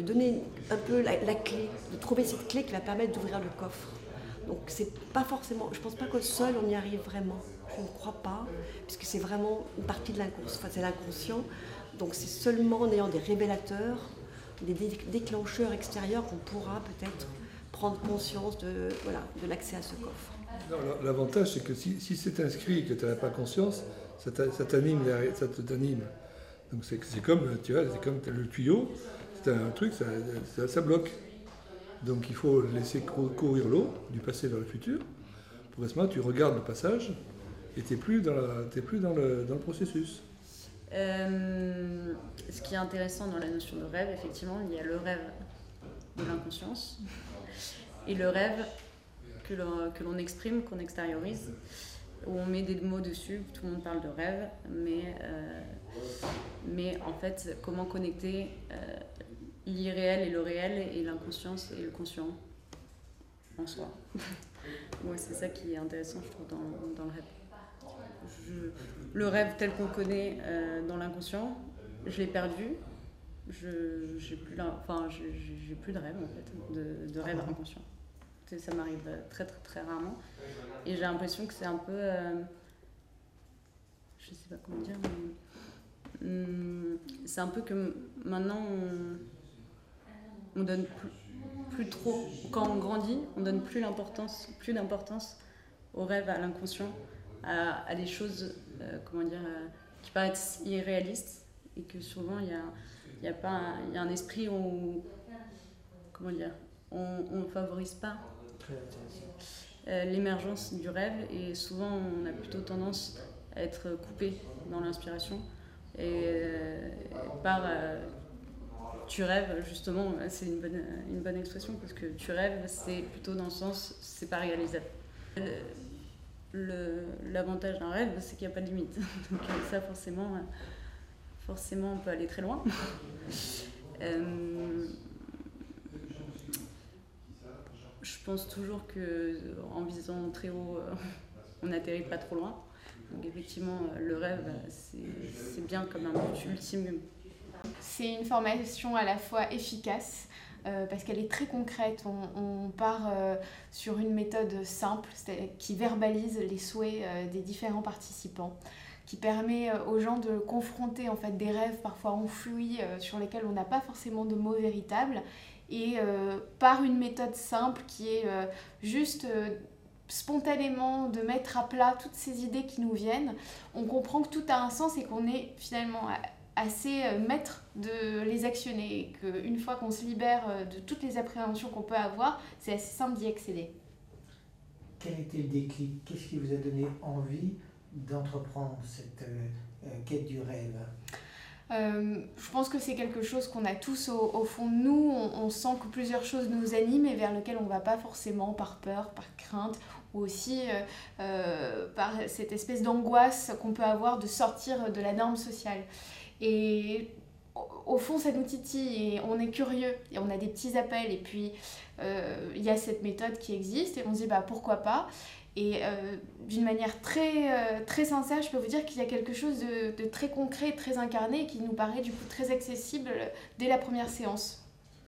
de donner un peu la, clé, de trouver cette clé qui va permettre d'ouvrir le coffre. Donc c'est pas forcément, je pense pas qu'au seul on y arrive vraiment. Je ne crois pas, puisque c'est vraiment une partie de l'inconscient. Donc c'est seulement en ayant des révélateurs, des déclencheurs extérieurs qu'on pourra peut-être prendre conscience de voilà, de l'accès à ce coffre. L'avantage, c'est que si, c'est inscrit et que tu n'as pas conscience, ça t'anime, ça t'anime. Donc c'est comme, tu vois, c'est comme le tuyau, c'est un truc, ça, ça, bloque. Donc il faut laisser courir l'eau du passé vers le futur. Pour ce moment, tu regardes le passage et tu n'es plus, dans, plus dans, le, dans le processus. Euh, ce qui est intéressant dans la notion de rêve, effectivement, il y a le rêve de l'inconscience et le rêve que l'on exprime, qu'on extériorise, où on met des mots dessus, tout le monde parle de rêve, mais, euh, mais en fait, comment connecter euh, l'irréel et le réel et l'inconscience et le conscient en soi. Moi, c'est ça qui est intéressant, je trouve, dans, dans le rêve. le rêve tel qu'on connaît euh, dans l'inconscient, je l'ai perdu. Je j'ai plus, enfin, j'ai plus de rêve, en fait, de, de rêve inconscient ça m'arrive très très très rarement. Et j'ai l'impression que c'est un peu. Euh, je sais pas comment dire, mais. Hmm, c'est un peu que maintenant on, on donne plus, trop. Quand on grandit, on donne plus l'importance, plus d'importance au rêve, à l'inconscient, à, à, des choses, euh, comment dire, euh, qui paraissent irréalistes et que souvent il y a, y a pas, il y a un esprit où, comment dire, on ne favorise pas euh, l'émergence du rêve et souvent on a plutôt tendance à être coupé dans l'inspiration et par tu rêves justement c'est une bonne, expression parce que tu rêves c'est plutôt dans le sens c'est pas réalisable l'avantage d'un rêve c'est qu'il n'y a pas de limite donc ça forcément forcément on peut aller très loin je pense toujours que en visant très haut, euh, on n'atterrit pas trop loin. Donc effectivement, euh, le rêve, c'est bien comme un but ultime. C'est une formation à la fois efficace, euh, parce qu'elle est très concrète. On, part sur une méthode simple qui verbalise les souhaits des différents participants, qui permet aux gens de confronter en fait des rêves parfois enfouis sur lesquels on n'a pas forcément de mots véritables et euh, par une méthode simple qui est euh, juste euh, spontanément de mettre à plat toutes ces idées qui nous viennent, on comprend que tout a un sens et qu'on est finalement assez maître de les actionner et qu'une fois qu'on se libère de toutes les appréhensions qu'on peut avoir, c'est assez simple d'y accéder. Quel était le déclic? Qu'est-ce qui vous a donné envie d'entreprendre cette quête du rêve? Euh, je pense que c'est quelque chose qu'on a tous au, fond de nous. On, sent que plusieurs choses nous animent et vers lesquelles on ne va pas forcément par peur, par crainte ou aussi euh, euh, par cette espèce d'angoisse qu'on peut avoir de sortir de la norme sociale. Et au fond, ça nous titille et on est curieux. Et on a des petits appels. Et puis il y a cette méthode qui existe et on se dit bah pourquoi pas. Et euh, d'une manière très, euh, très sincère, je peux vous dire qu'il y a quelque chose de, de, très concret, très incarné, qui nous paraît du coup très accessible dès la première séance.